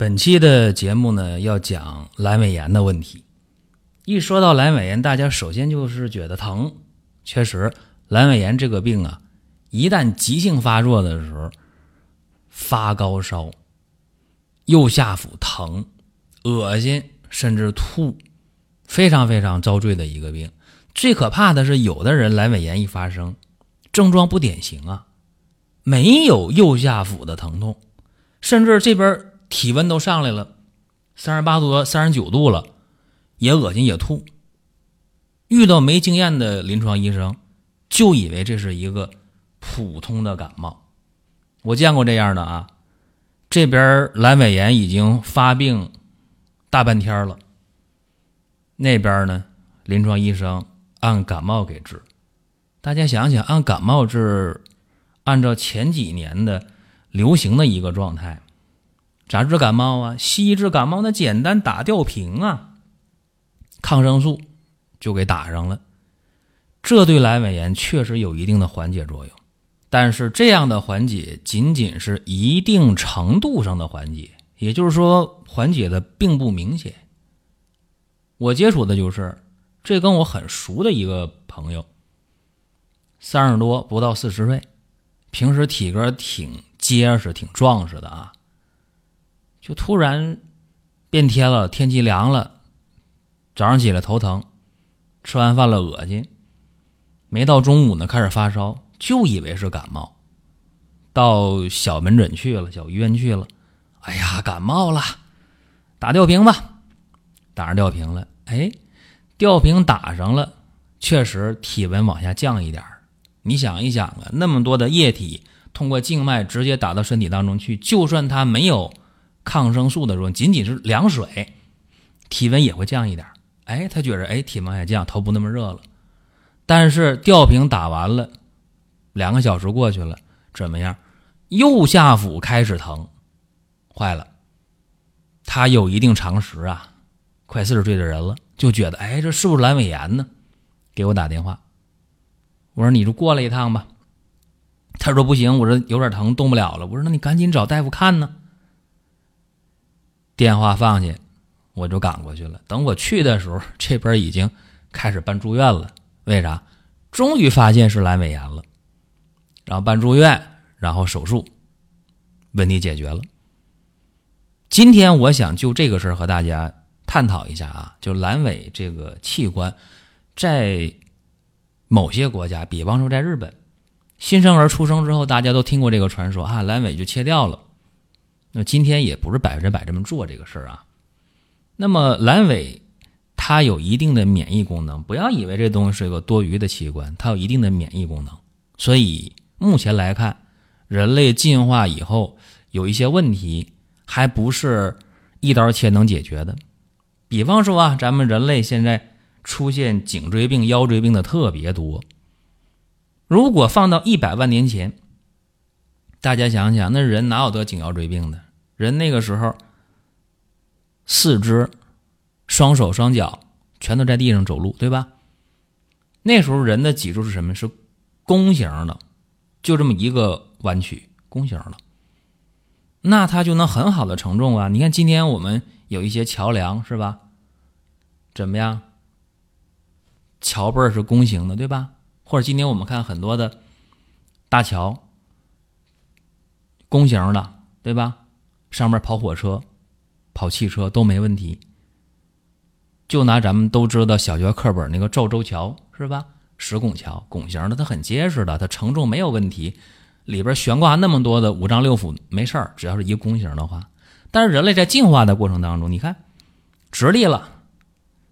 本期的节目呢，要讲阑尾炎的问题。一说到阑尾炎，大家首先就是觉得疼。确实，阑尾炎这个病啊，一旦急性发作的时候，发高烧、右下腹疼、恶心，甚至吐，非常非常遭罪的一个病。最可怕的是，有的人阑尾炎一发生，症状不典型啊，没有右下腹的疼痛，甚至这边。体温都上来了，三十八度、三十九度了，也恶心也吐。遇到没经验的临床医生，就以为这是一个普通的感冒。我见过这样的啊，这边阑尾炎已经发病大半天了，那边呢，临床医生按感冒给治。大家想想，按感冒治，按照前几年的流行的一个状态。咋治感冒啊？西医治感冒那简单，打吊瓶啊，抗生素就给打上了。这对阑尾炎确实有一定的缓解作用，但是这样的缓解仅仅是一定程度上的缓解，也就是说缓解的并不明显。我接触的就是这跟我很熟的一个朋友，三十多不到四十岁，平时体格挺结实、挺壮实的啊。就突然变天了，天气凉了，早上起来头疼，吃完饭了恶心，没到中午呢开始发烧，就以为是感冒，到小门诊去了，小医院去了，哎呀，感冒了，打吊瓶吧，打上吊瓶了，哎，吊瓶打上了，确实体温往下降一点你想一想啊，那么多的液体通过静脉直接打到身体当中去，就算它没有。抗生素的时候，仅仅是凉水，体温也会降一点哎，他觉着哎，体温也降，头不那么热了。但是吊瓶打完了，两个小时过去了，怎么样？右下腹开始疼，坏了。他有一定常识啊，快四十岁的人了，就觉得哎，这是不是阑尾炎呢？给我打电话，我说你就过来一趟吧。他说不行，我这有点疼，动不了了。我说那你赶紧找大夫看呢。电话放下，我就赶过去了。等我去的时候，这边已经开始办住院了。为啥？终于发现是阑尾炎了，然后办住院，然后手术，问题解决了。今天我想就这个事儿和大家探讨一下啊，就阑尾这个器官，在某些国家，比方说在日本，新生儿出生之后，大家都听过这个传说啊，阑尾就切掉了。那今天也不是百分之百这么做这个事儿啊。那么阑尾它有一定的免疫功能，不要以为这东西是一个多余的器官，它有一定的免疫功能。所以目前来看，人类进化以后有一些问题还不是一刀切能解决的。比方说啊，咱们人类现在出现颈椎病、腰椎病的特别多。如果放到一百万年前，大家想想，那人哪有得颈腰椎病的？人那个时候，四肢、双手、双脚全都在地上走路，对吧？那时候人的脊柱是什么？是弓形的，就这么一个弯曲，弓形的。那它就能很好的承重啊！你看今天我们有一些桥梁，是吧？怎么样？桥背是弓形的，对吧？或者今天我们看很多的大桥。弓形的，对吧？上面跑火车、跑汽车都没问题。就拿咱们都知道小学课本那个赵州桥是吧？石拱桥，拱形的，它很结实的，它承重没有问题。里边悬挂那么多的五脏六腑没事儿，只要是一个弓形的话。但是人类在进化的过程当中，你看，直立了，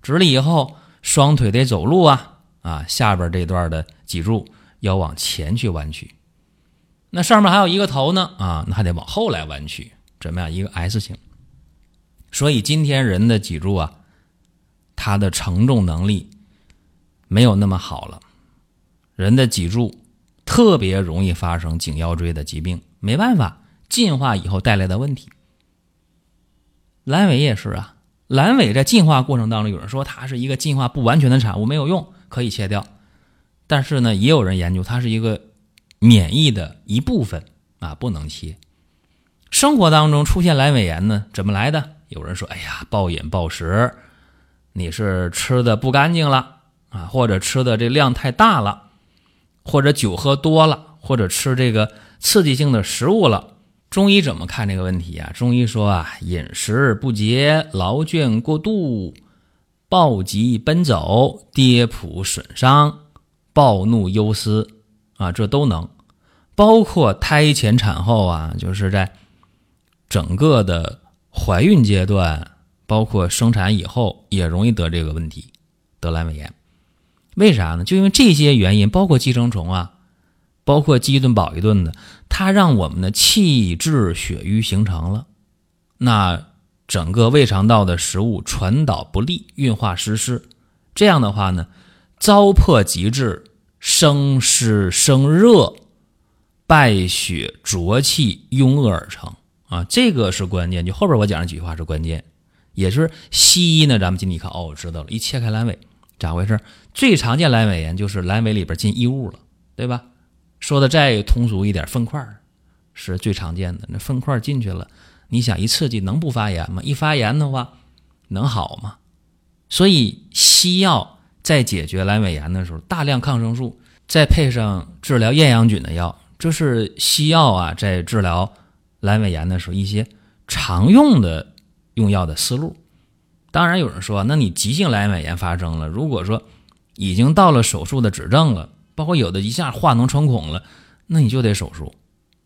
直立以后双腿得走路啊啊，下边这段的脊柱要往前去弯曲。那上面还有一个头呢，啊，那还得往后来弯曲。怎么样一个 S 型。所以今天人的脊柱啊，它的承重能力没有那么好了，人的脊柱特别容易发生颈腰椎的疾病，没办法，进化以后带来的问题。阑尾也是啊，阑尾在进化过程当中，有人说它是一个进化不完全的产物，没有用，可以切掉。但是呢，也有人研究它是一个免疫的一部分啊，不能切。生活当中出现阑尾炎呢，怎么来的？有人说：“哎呀，暴饮暴食，你是吃的不干净了啊，或者吃的这量太大了，或者酒喝多了，或者吃这个刺激性的食物了。”中医怎么看这个问题啊？中医说啊，饮食不节，劳倦过度，暴疾奔走，跌扑损伤，暴怒忧思啊，这都能，包括胎前产后啊，就是在整个的怀孕阶段，包括生产以后，也容易得这个问题，得阑尾炎。为啥呢？就因为这些原因，包括寄生虫啊。包括饥一顿饱一顿的，它让我们的气滞血瘀形成了，那整个胃肠道的食物传导不利，运化失失。这样的话呢，糟粕极致，生湿生热，败血浊气壅恶而成啊，这个是关键。就后边我讲的几句话是关键，也是西医呢。咱们今天一看，哦，我知道了，一切开阑尾，咋回事？最常见阑尾炎就是阑尾里边进异物了，对吧？说的再通俗一点，粪块是最常见的。那粪块进去了，你想一刺激能不发炎吗？一发炎的话，能好吗？所以西药在解决阑尾炎的时候，大量抗生素，再配上治疗厌氧菌的药，这是西药啊在治疗阑尾炎的时候一些常用的用药的思路。当然有人说，那你急性阑尾炎发生了，如果说已经到了手术的指证了。包括有的一下化脓穿孔了，那你就得手术。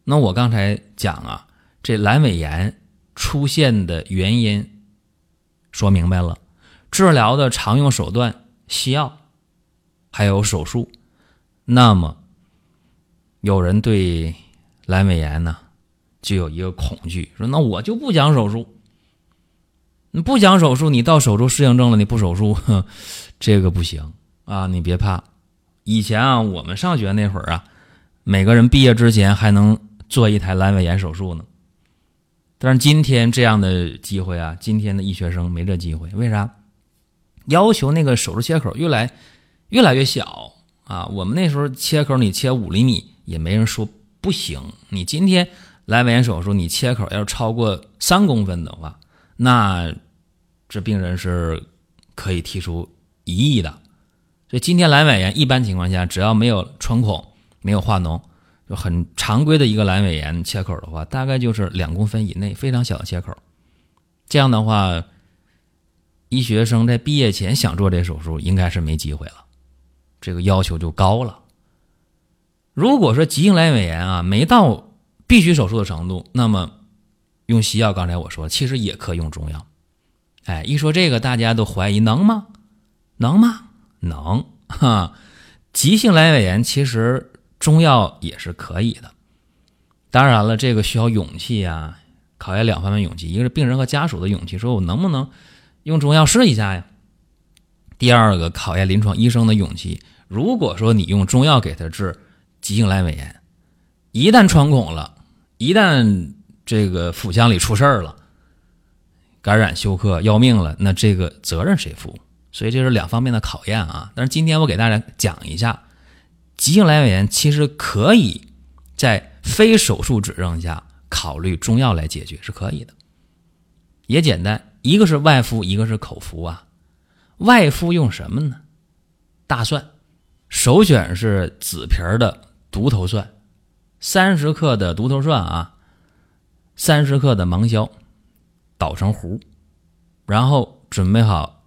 那我刚才讲啊，这阑尾炎出现的原因说明白了，治疗的常用手段西药，还有手术。那么有人对阑尾炎呢就有一个恐惧，说那我就不讲手术，你不讲手术，你到手术适应症了，你不手术，这个不行啊，你别怕。以前啊，我们上学那会儿啊，每个人毕业之前还能做一台阑尾炎手术呢。但是今天这样的机会啊，今天的医学生没这机会。为啥？要求那个手术切口越来越来越小啊！我们那时候切口你切五厘米也没人说不行。你今天阑尾炎手术，你切口要超过三公分的话，那这病人是可以提出异议的。所以今天阑尾炎一般情况下，只要没有穿孔、没有化脓，就很常规的一个阑尾炎切口的话，大概就是两公分以内，非常小的切口。这样的话，医学生在毕业前想做这手术，应该是没机会了。这个要求就高了。如果说急性阑尾炎啊，没到必须手术的程度，那么用西药，刚才我说，其实也可用中药。哎，一说这个，大家都怀疑能吗？能吗？能哈，急性阑尾炎其实中药也是可以的。当然了，这个需要勇气啊，考验两方面勇气，一个是病人和家属的勇气，说我能不能用中药试一下呀？第二个考验临床医生的勇气，如果说你用中药给他治急性阑尾炎，一旦穿孔了，一旦这个腹腔里出事儿了，感染休克要命了，那这个责任谁负？所以这是两方面的考验啊！但是今天我给大家讲一下，急性阑尾炎其实可以在非手术指征下考虑中药来解决是可以的，也简单，一个是外敷，一个是口服啊。外敷用什么呢？大蒜，首选是紫皮儿的独头蒜，三十克的独头蒜啊，三十克的芒硝，捣成糊，然后准备好。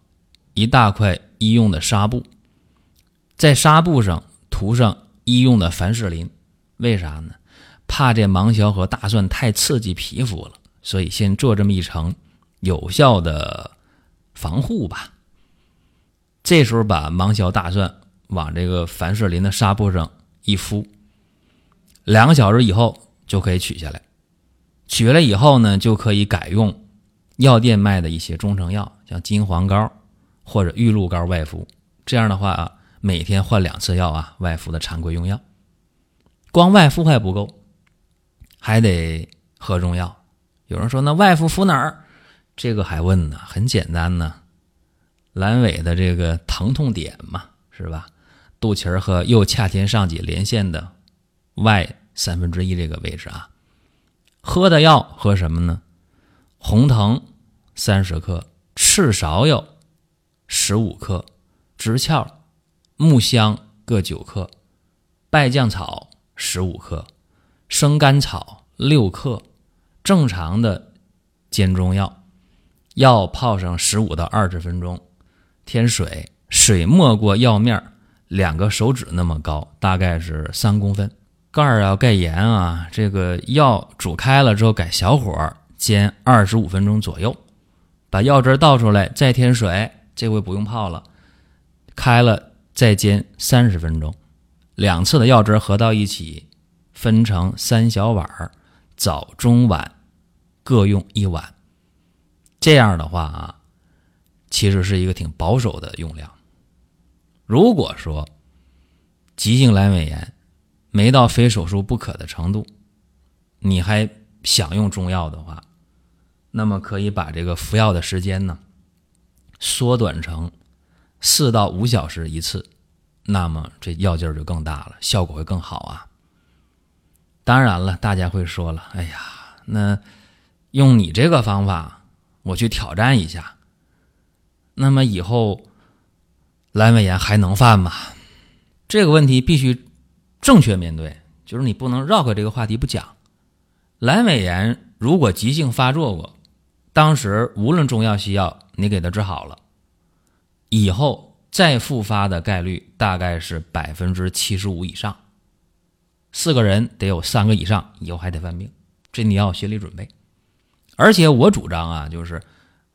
一大块医用的纱布，在纱布上涂上医用的凡士林，为啥呢？怕这芒硝和大蒜太刺激皮肤了，所以先做这么一层有效的防护吧。这时候把芒硝、大蒜往这个凡士林的纱布上一敷，两个小时以后就可以取下来。取了以后呢，就可以改用药店卖的一些中成药，像金黄膏或者玉露膏外敷。这样的话啊，每天换两次药啊，外敷的常规用药。光外敷还不够，还得喝中药。有人说那外敷敷哪儿？这个还问呢？很简单呢，阑尾的这个疼痛点嘛，是吧？肚脐儿和右髂前上棘连线的外三分之一这个位置啊。喝的药喝什么呢？红藤三十克，赤芍药十五克，枳壳、木香各九克，败酱草十五克，生甘草六克。正常的煎中药，药泡上十五到二十分钟，添水，水没过药面两个手指那么高，大概是三公分。盖儿要盖严啊！这个药煮开了之后，改小火煎二十五分钟左右，把药汁倒出来，再添水，这回不用泡了，开了再煎三十分钟。两次的药汁合到一起，分成三小碗儿，早中晚各用一碗。这样的话啊，其实是一个挺保守的用量。如果说急性阑尾炎，没到非手术不可的程度，你还想用中药的话，那么可以把这个服药的时间呢缩短成四到五小时一次，那么这药劲儿就更大了，效果会更好啊。当然了，大家会说了，哎呀，那用你这个方法，我去挑战一下，那么以后阑尾炎还能犯吗？这个问题必须。正确面对，就是你不能绕开这个话题不讲。阑尾炎如果急性发作过，当时无论中药西药，你给他治好了，以后再复发的概率大概是百分之七十五以上。四个人得有三个以上以后还得犯病，这你要有心理准备。而且我主张啊，就是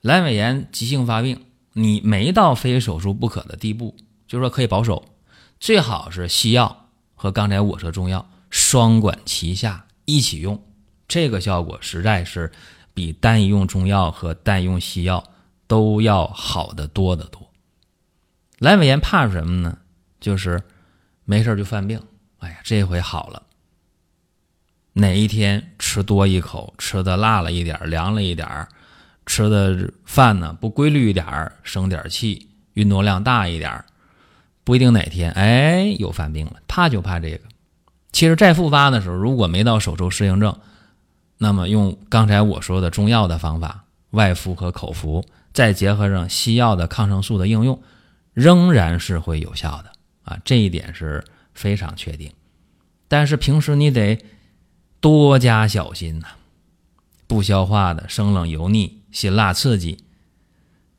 阑尾炎急性发病，你没到非手术不可的地步，就是说可以保守，最好是西药。和刚才我说中药双管齐下一起用，这个效果实在是比单一用中药和单用西药都要好得多得多。阑尾炎怕什么呢？就是没事就犯病。哎呀，这回好了。哪一天吃多一口，吃的辣了一点凉了一点吃的饭呢不规律一点生点气，运动量大一点不一定哪天哎又犯病了，怕就怕这个。其实再复发的时候，如果没到手术适应症，那么用刚才我说的中药的方法，外敷和口服，再结合上西药的抗生素的应用，仍然是会有效的啊，这一点是非常确定。但是平时你得多加小心呐，不消化的、生冷油腻、辛辣刺激，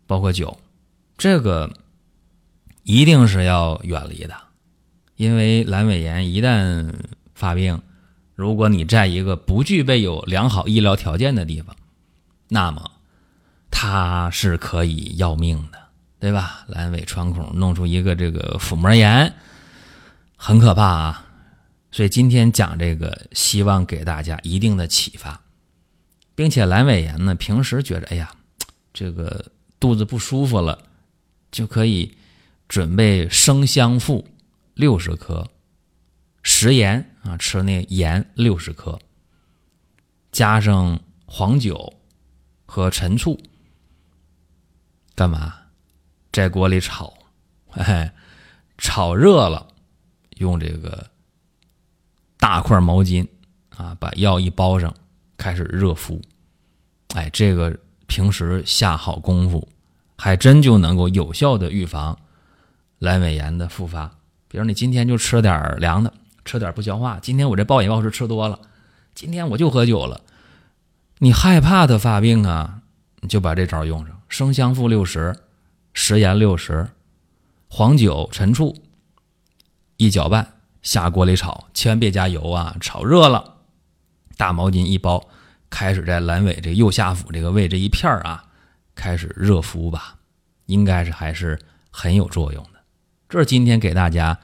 包括酒，这个。一定是要远离的，因为阑尾炎一旦发病，如果你在一个不具备有良好医疗条件的地方，那么它是可以要命的，对吧？阑尾穿孔弄出一个这个腹膜炎，很可怕啊！所以今天讲这个，希望给大家一定的启发，并且阑尾炎呢，平时觉着哎呀，这个肚子不舒服了，就可以。准备生香附六十克，食盐啊，吃那盐六十克，加上黄酒和陈醋，干嘛？在锅里炒，哎，炒热了，用这个大块毛巾啊，把药一包上，开始热敷。哎，这个平时下好功夫，还真就能够有效的预防。阑尾炎的复发，比如你今天就吃点凉的，吃点不消化。今天我这暴饮暴食吃多了，今天我就喝酒了。你害怕它发病啊，你就把这招用上：生香附六十，食盐六十，黄酒、陈醋一搅拌，下锅里炒，千万别加油啊！炒热了，大毛巾一包，开始在阑尾这右下腹这个位置一片啊，开始热敷吧，应该是还是很有作用的。这是今天给大家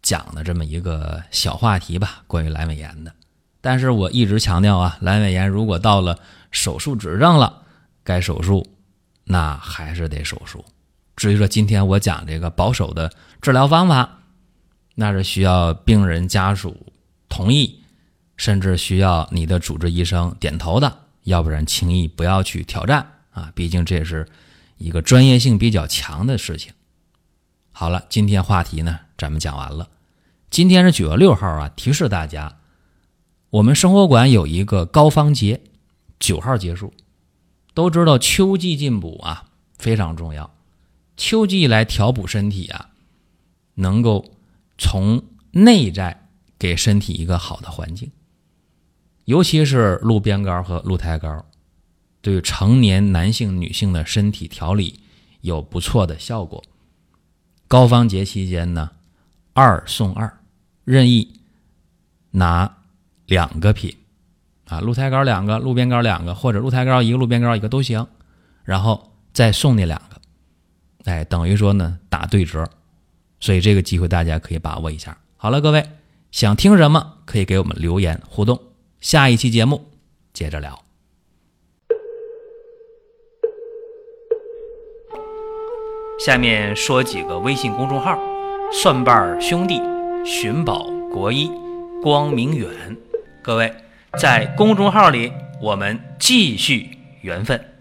讲的这么一个小话题吧，关于阑尾炎的。但是我一直强调啊，阑尾炎如果到了手术指证了，该手术，那还是得手术。至于说今天我讲这个保守的治疗方法，那是需要病人家属同意，甚至需要你的主治医生点头的，要不然轻易不要去挑战啊！毕竟这也是一个专业性比较强的事情。好了，今天话题呢，咱们讲完了。今天是九月六号啊，提示大家。我们生活馆有一个高方节，九号结束。都知道秋季进补啊非常重要，秋季来调补身体啊，能够从内在给身体一个好的环境。尤其是鹿鞭膏和鹿胎膏，对成年男性、女性的身体调理有不错的效果。高方节期间呢，二送二，任意拿。两个品，啊，鹿胎膏两个，鹿鞭膏两个，或者鹿胎膏一个，鹿鞭膏一个都行，然后再送那两个，哎，等于说呢打对折，所以这个机会大家可以把握一下。好了，各位想听什么可以给我们留言互动，下一期节目接着聊。下面说几个微信公众号：蒜瓣兄弟、寻宝国医、光明远。各位，在公众号里，我们继续缘分。